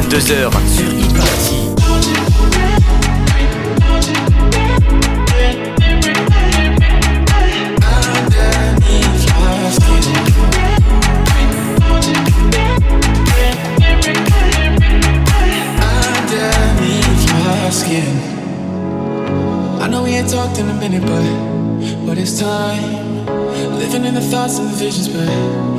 22h sur Hit Party. I know we ain't talked in a minute, but but it's time. Living in the thoughts and the visions, but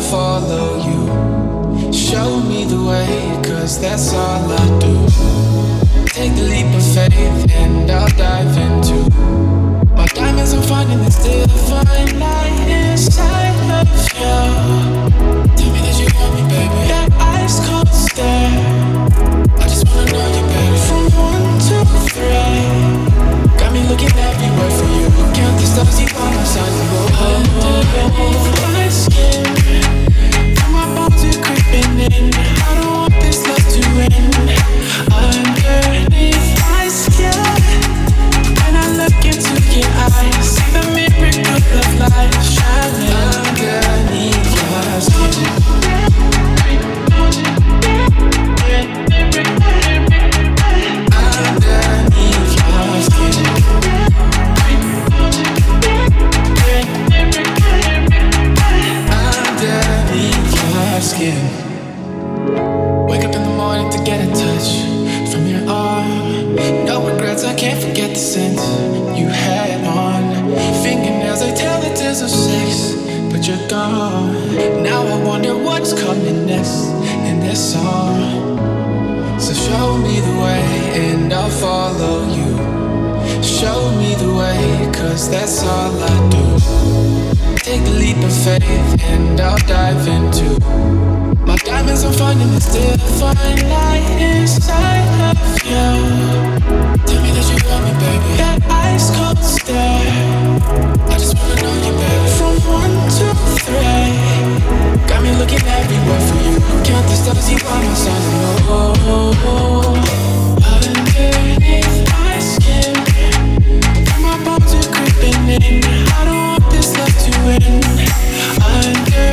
follow you. Show me the way, cause that's all I do. Take the leap of faith and I'll dive into my diamonds. I'm finding this divine light inside of you. Tell me that you want me, baby. That ice cold stare. I just wanna know you, baby. From one to three, got me looking everywhere for you. Count the stars, you by my side. Underneath my skin, I don't want this love to end. Song. So show me the way and I'll follow you. Show me the way, cause that's all I do. Take a leap of faith and I'll dive into my diamonds. I'm finding this divine light inside of you. Tell me that you love me, baby. That ice cold stare. I just wanna know you, baby. From one to three, got me looking everywhere for you. Count the stars, you by my side. Oh, underneath my skin. My bones are creeping in. I don't want this love to end. Underneath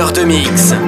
heure de mix.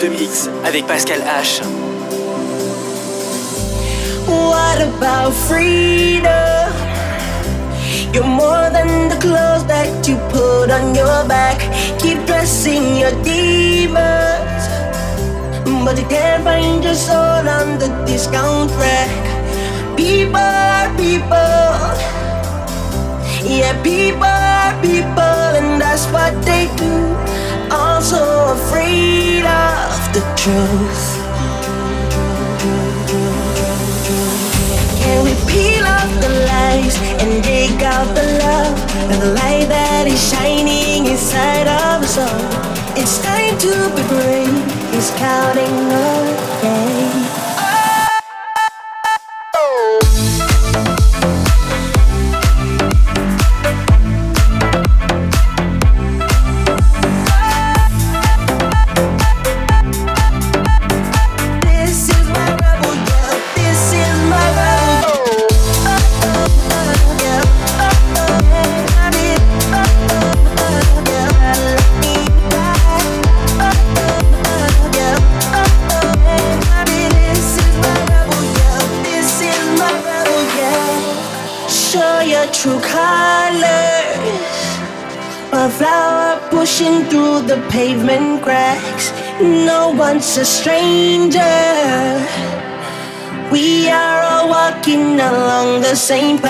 De mix avec Pascal H. What about freedom? You're more than the clothes that you put on your back. Keep dressing your demons, but you can't find your soul on the discount rack. People are people, yeah, people are people, and that's what they do. Also afraid of the truth. Can we peel off the lies and dig out the love and the light that is shining inside of us all? It's time to be brave. It's counting the days. One's a stranger. We are all walking along the same path.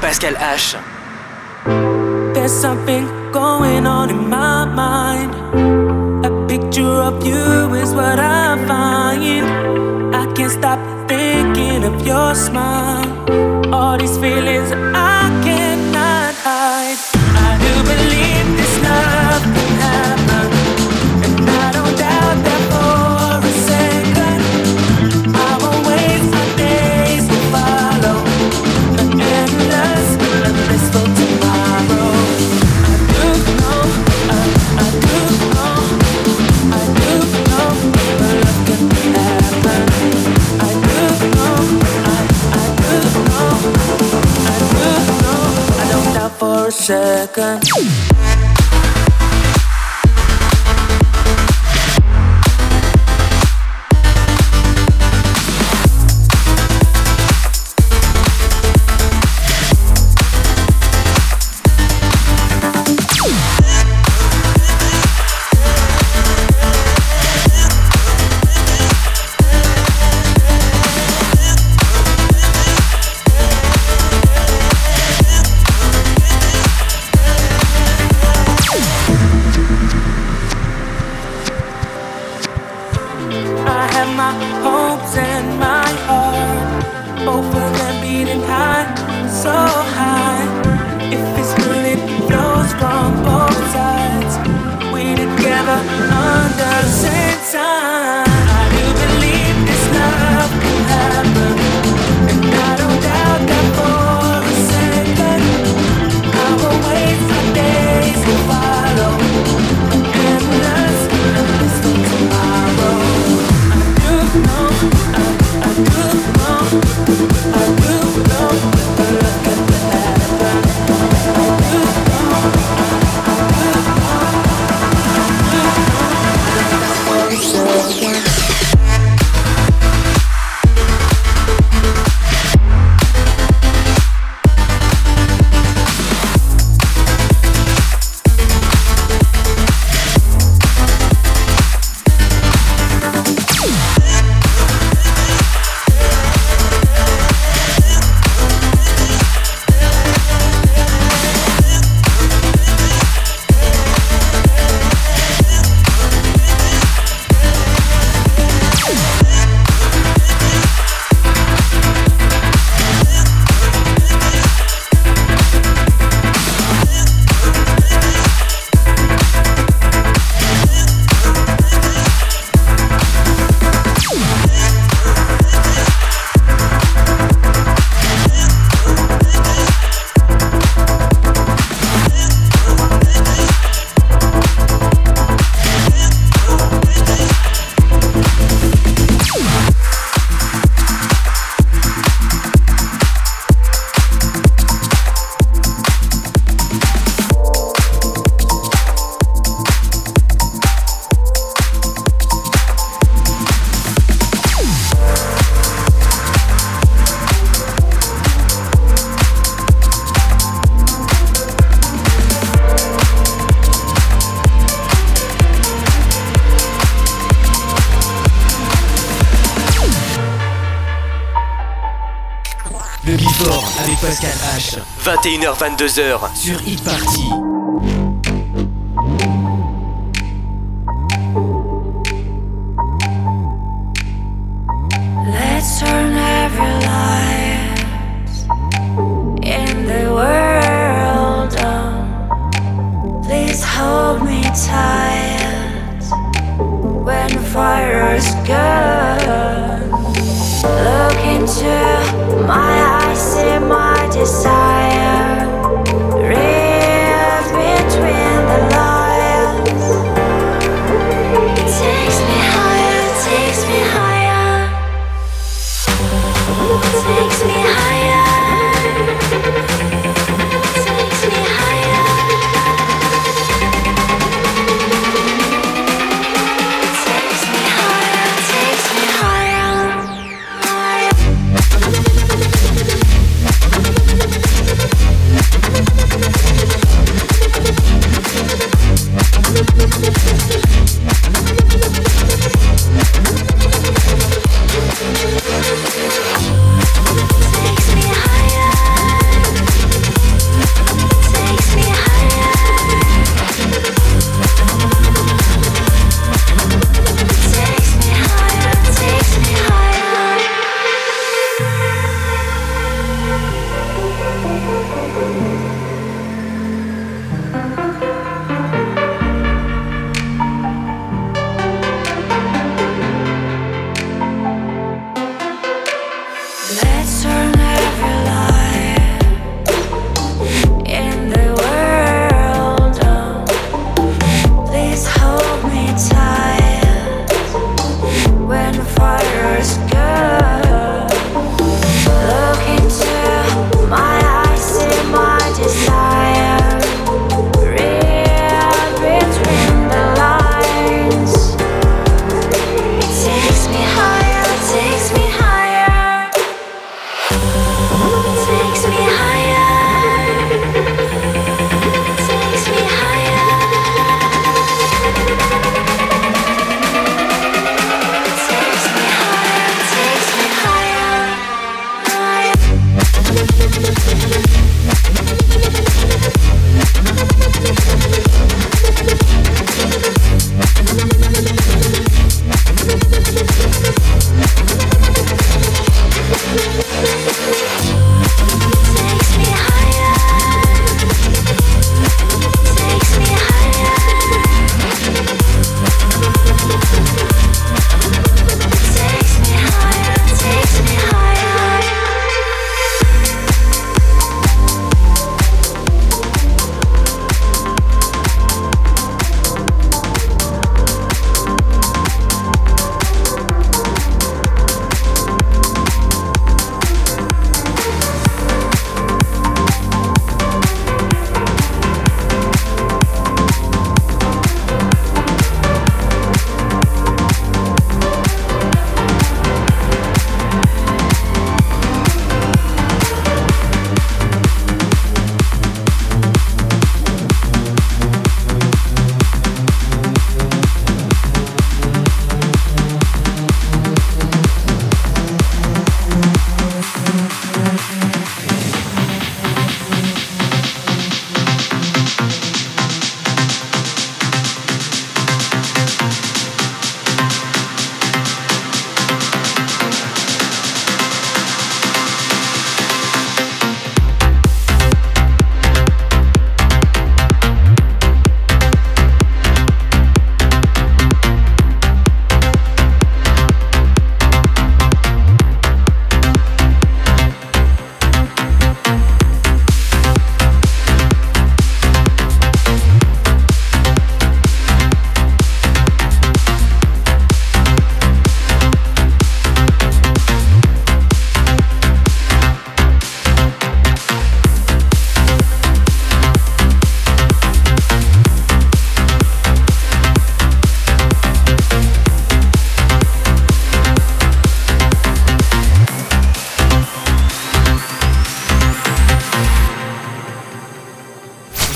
Pascal H. second. 21h22h sur Hit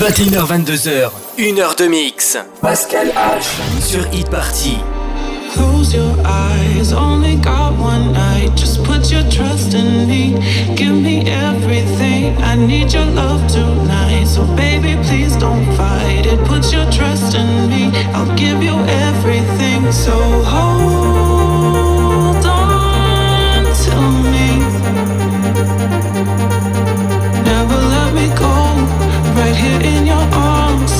21h, 22h, 1h de mix. Pascal H. Sur Hit Party. Close your eyes, only got one night. Just put your trust in me. Give me everything. I need your love tonight. So, baby, please don't fight it. Put your trust in me. I'll give you everything. So, hold.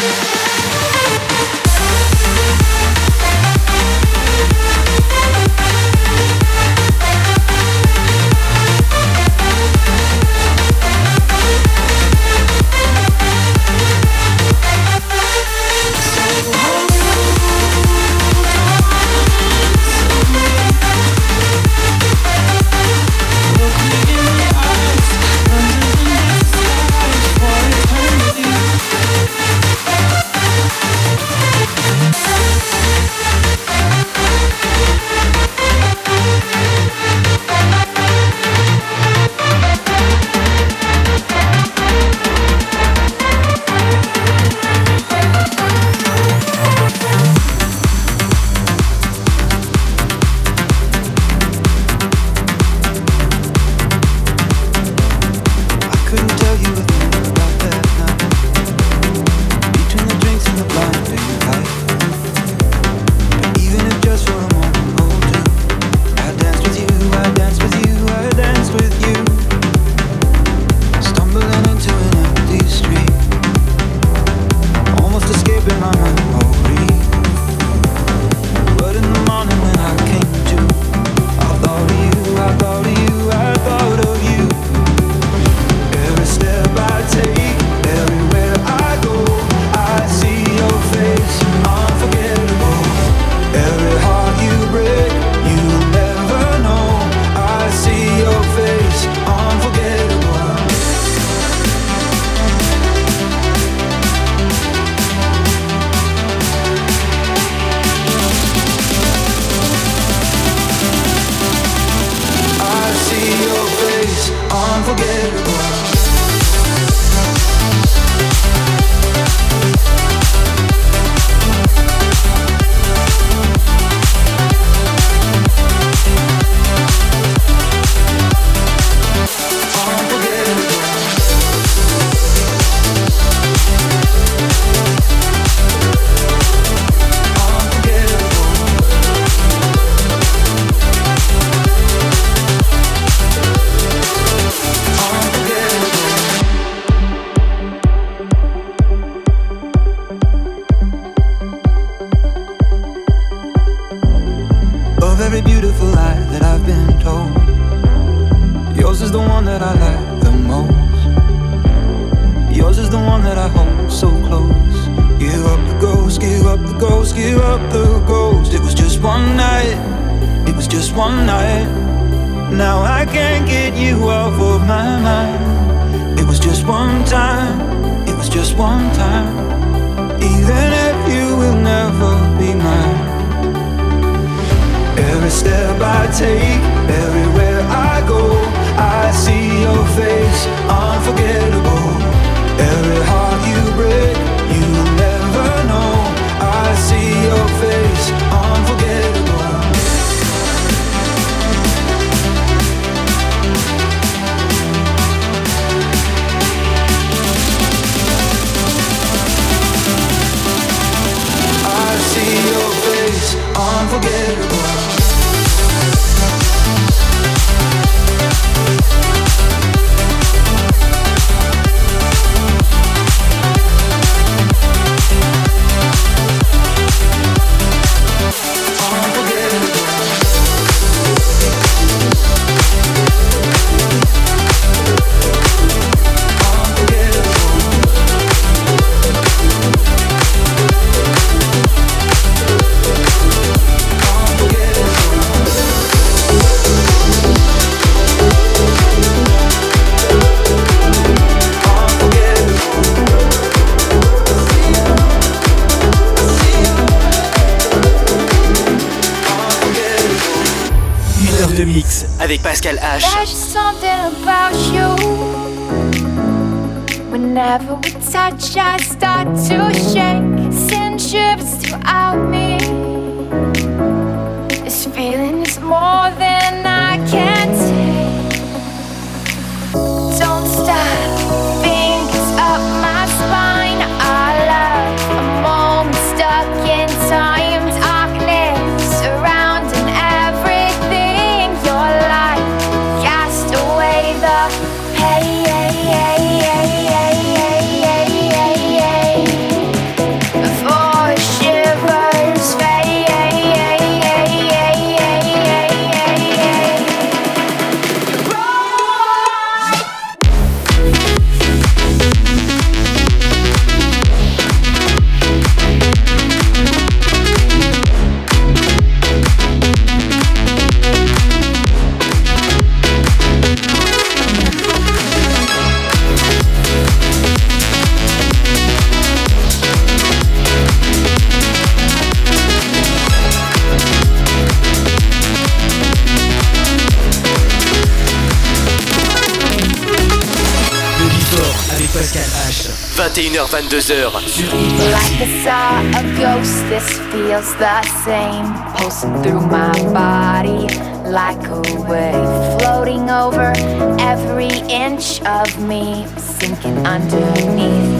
life. Whenever we touch, I start to shake. Send shivers throughout me. Like I saw a ghost, this feels the same. Pulsing through my body like a wave. Floating over every inch of me, sinking underneath.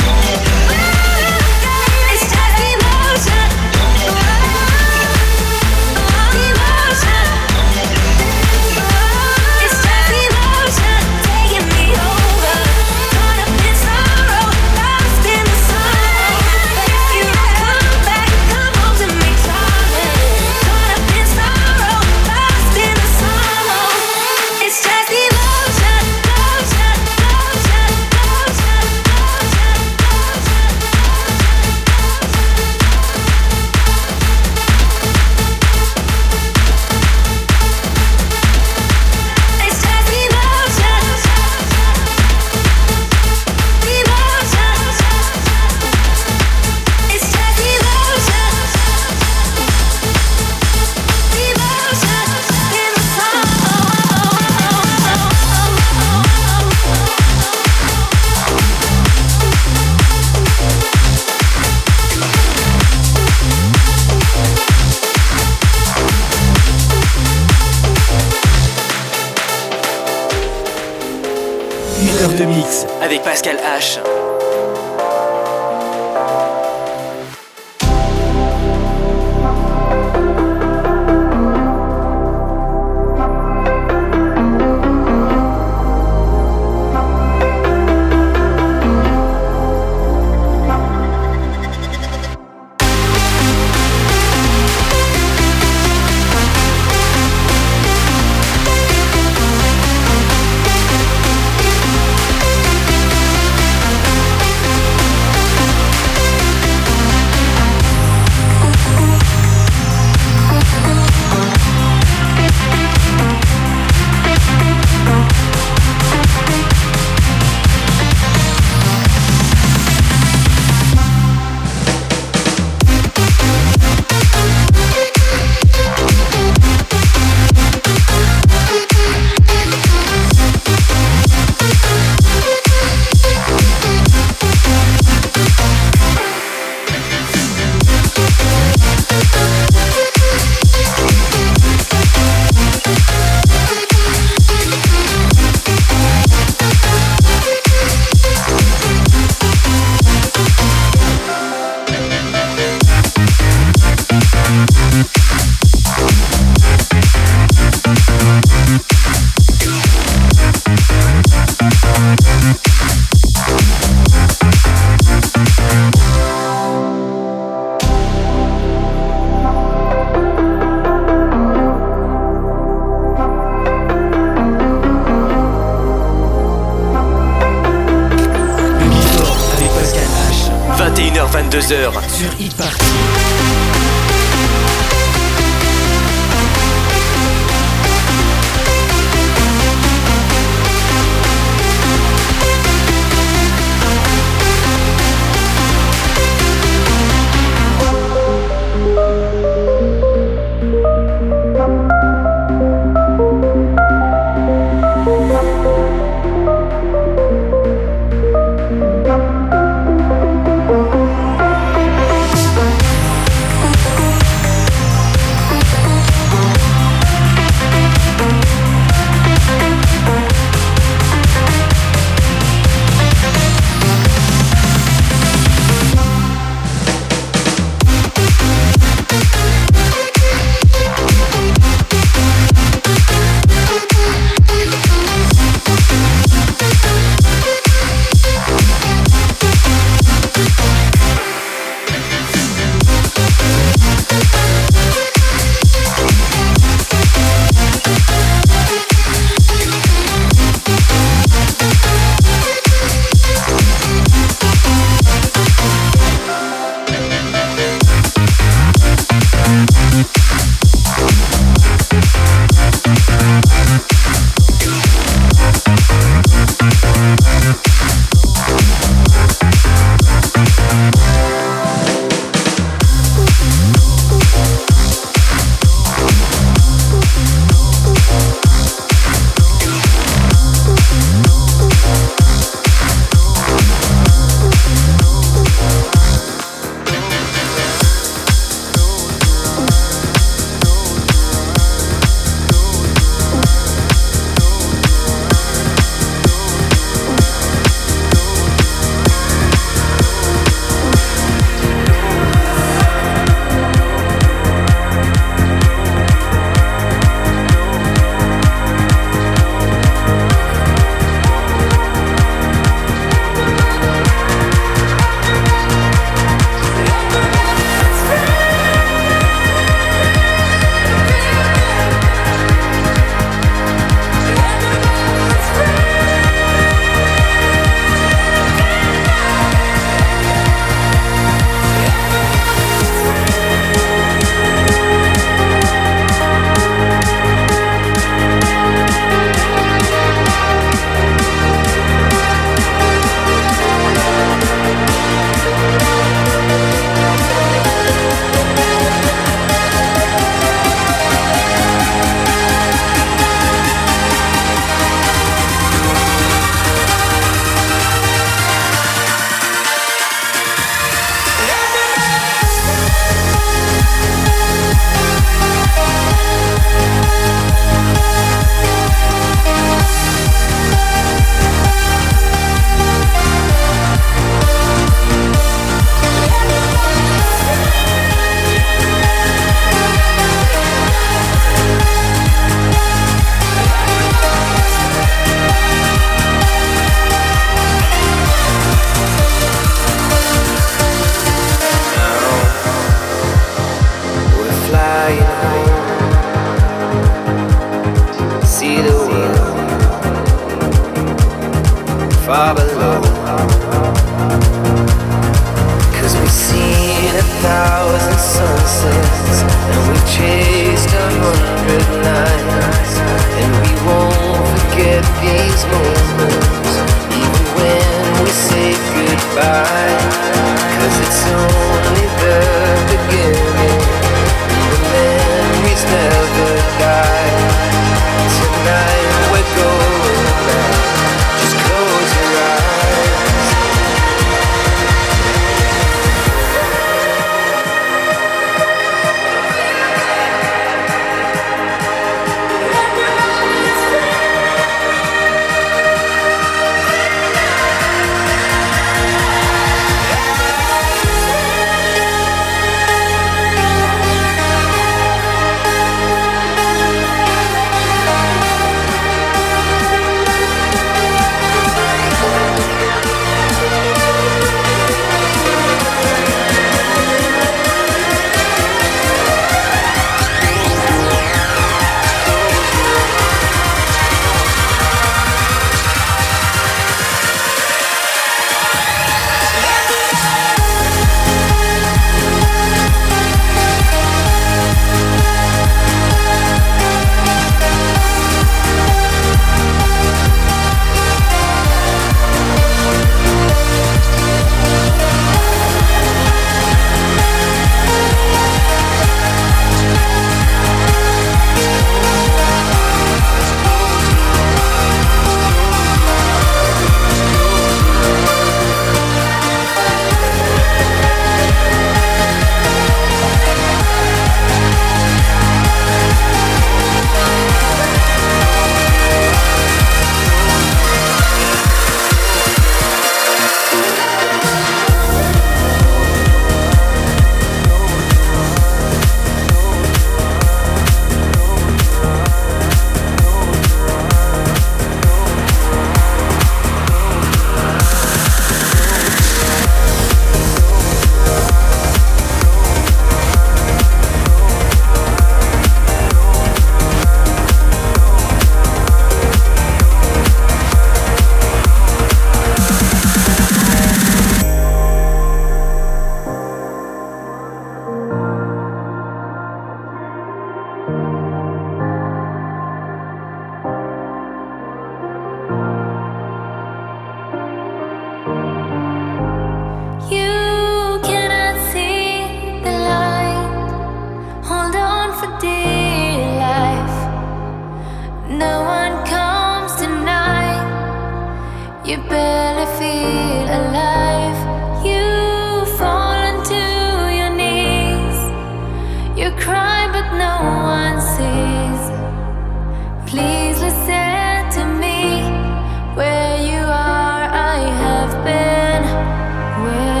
When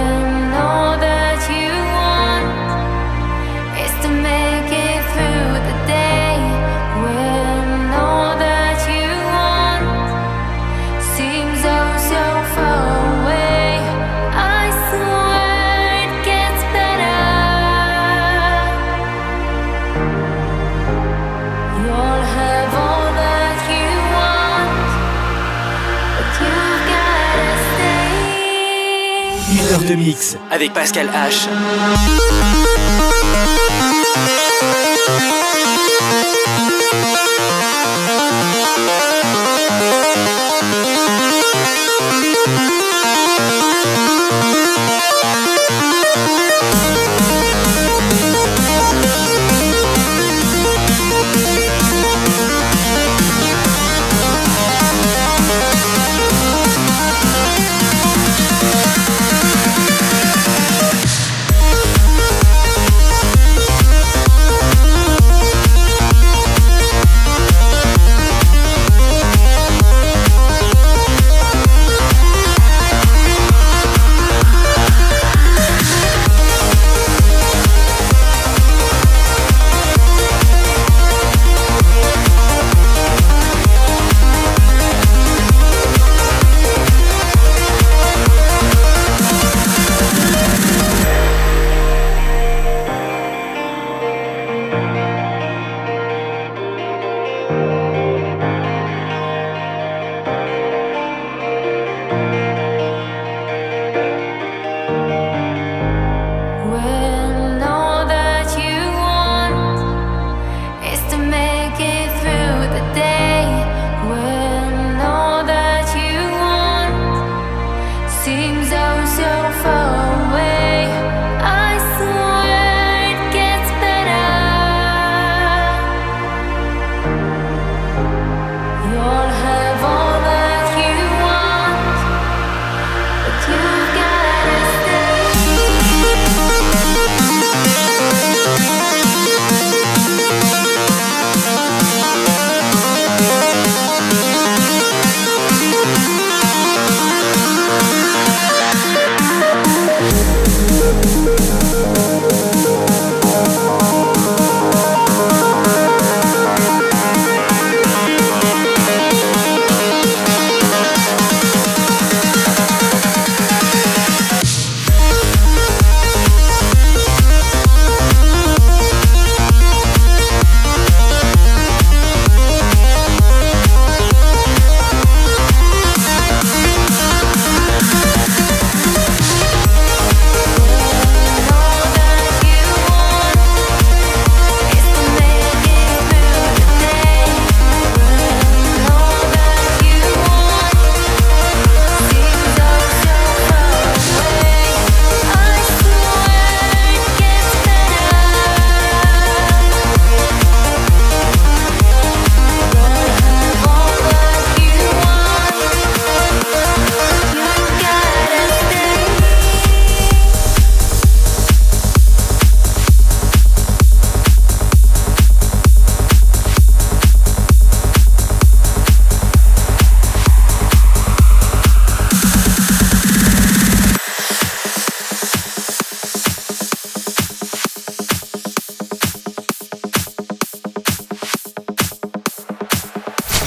de mix avec Pascal H. yourself up.